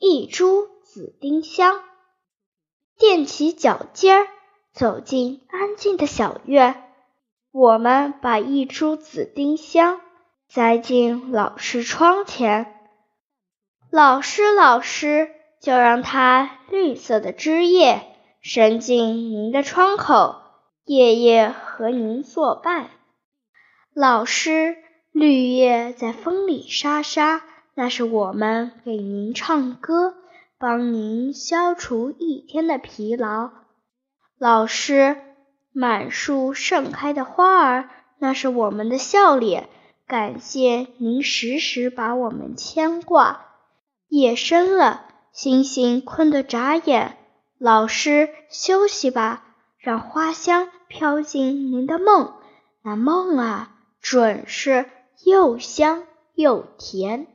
一株紫丁香。踮起脚尖儿，走进安静的小院。我们把一株紫丁香栽进老师窗前。老师，老师，就让它绿色的枝叶伸进您的窗口，夜夜和您作伴。老师，绿叶在风里沙沙，那是我们给您唱歌，帮您消除一天的疲劳。老师，满树盛开的花儿，那是我们的笑脸，感谢您时时把我们牵挂。夜深了，星星困得眨眼。老师，休息吧，让花香飘进您的梦。那梦啊，准是又香又甜。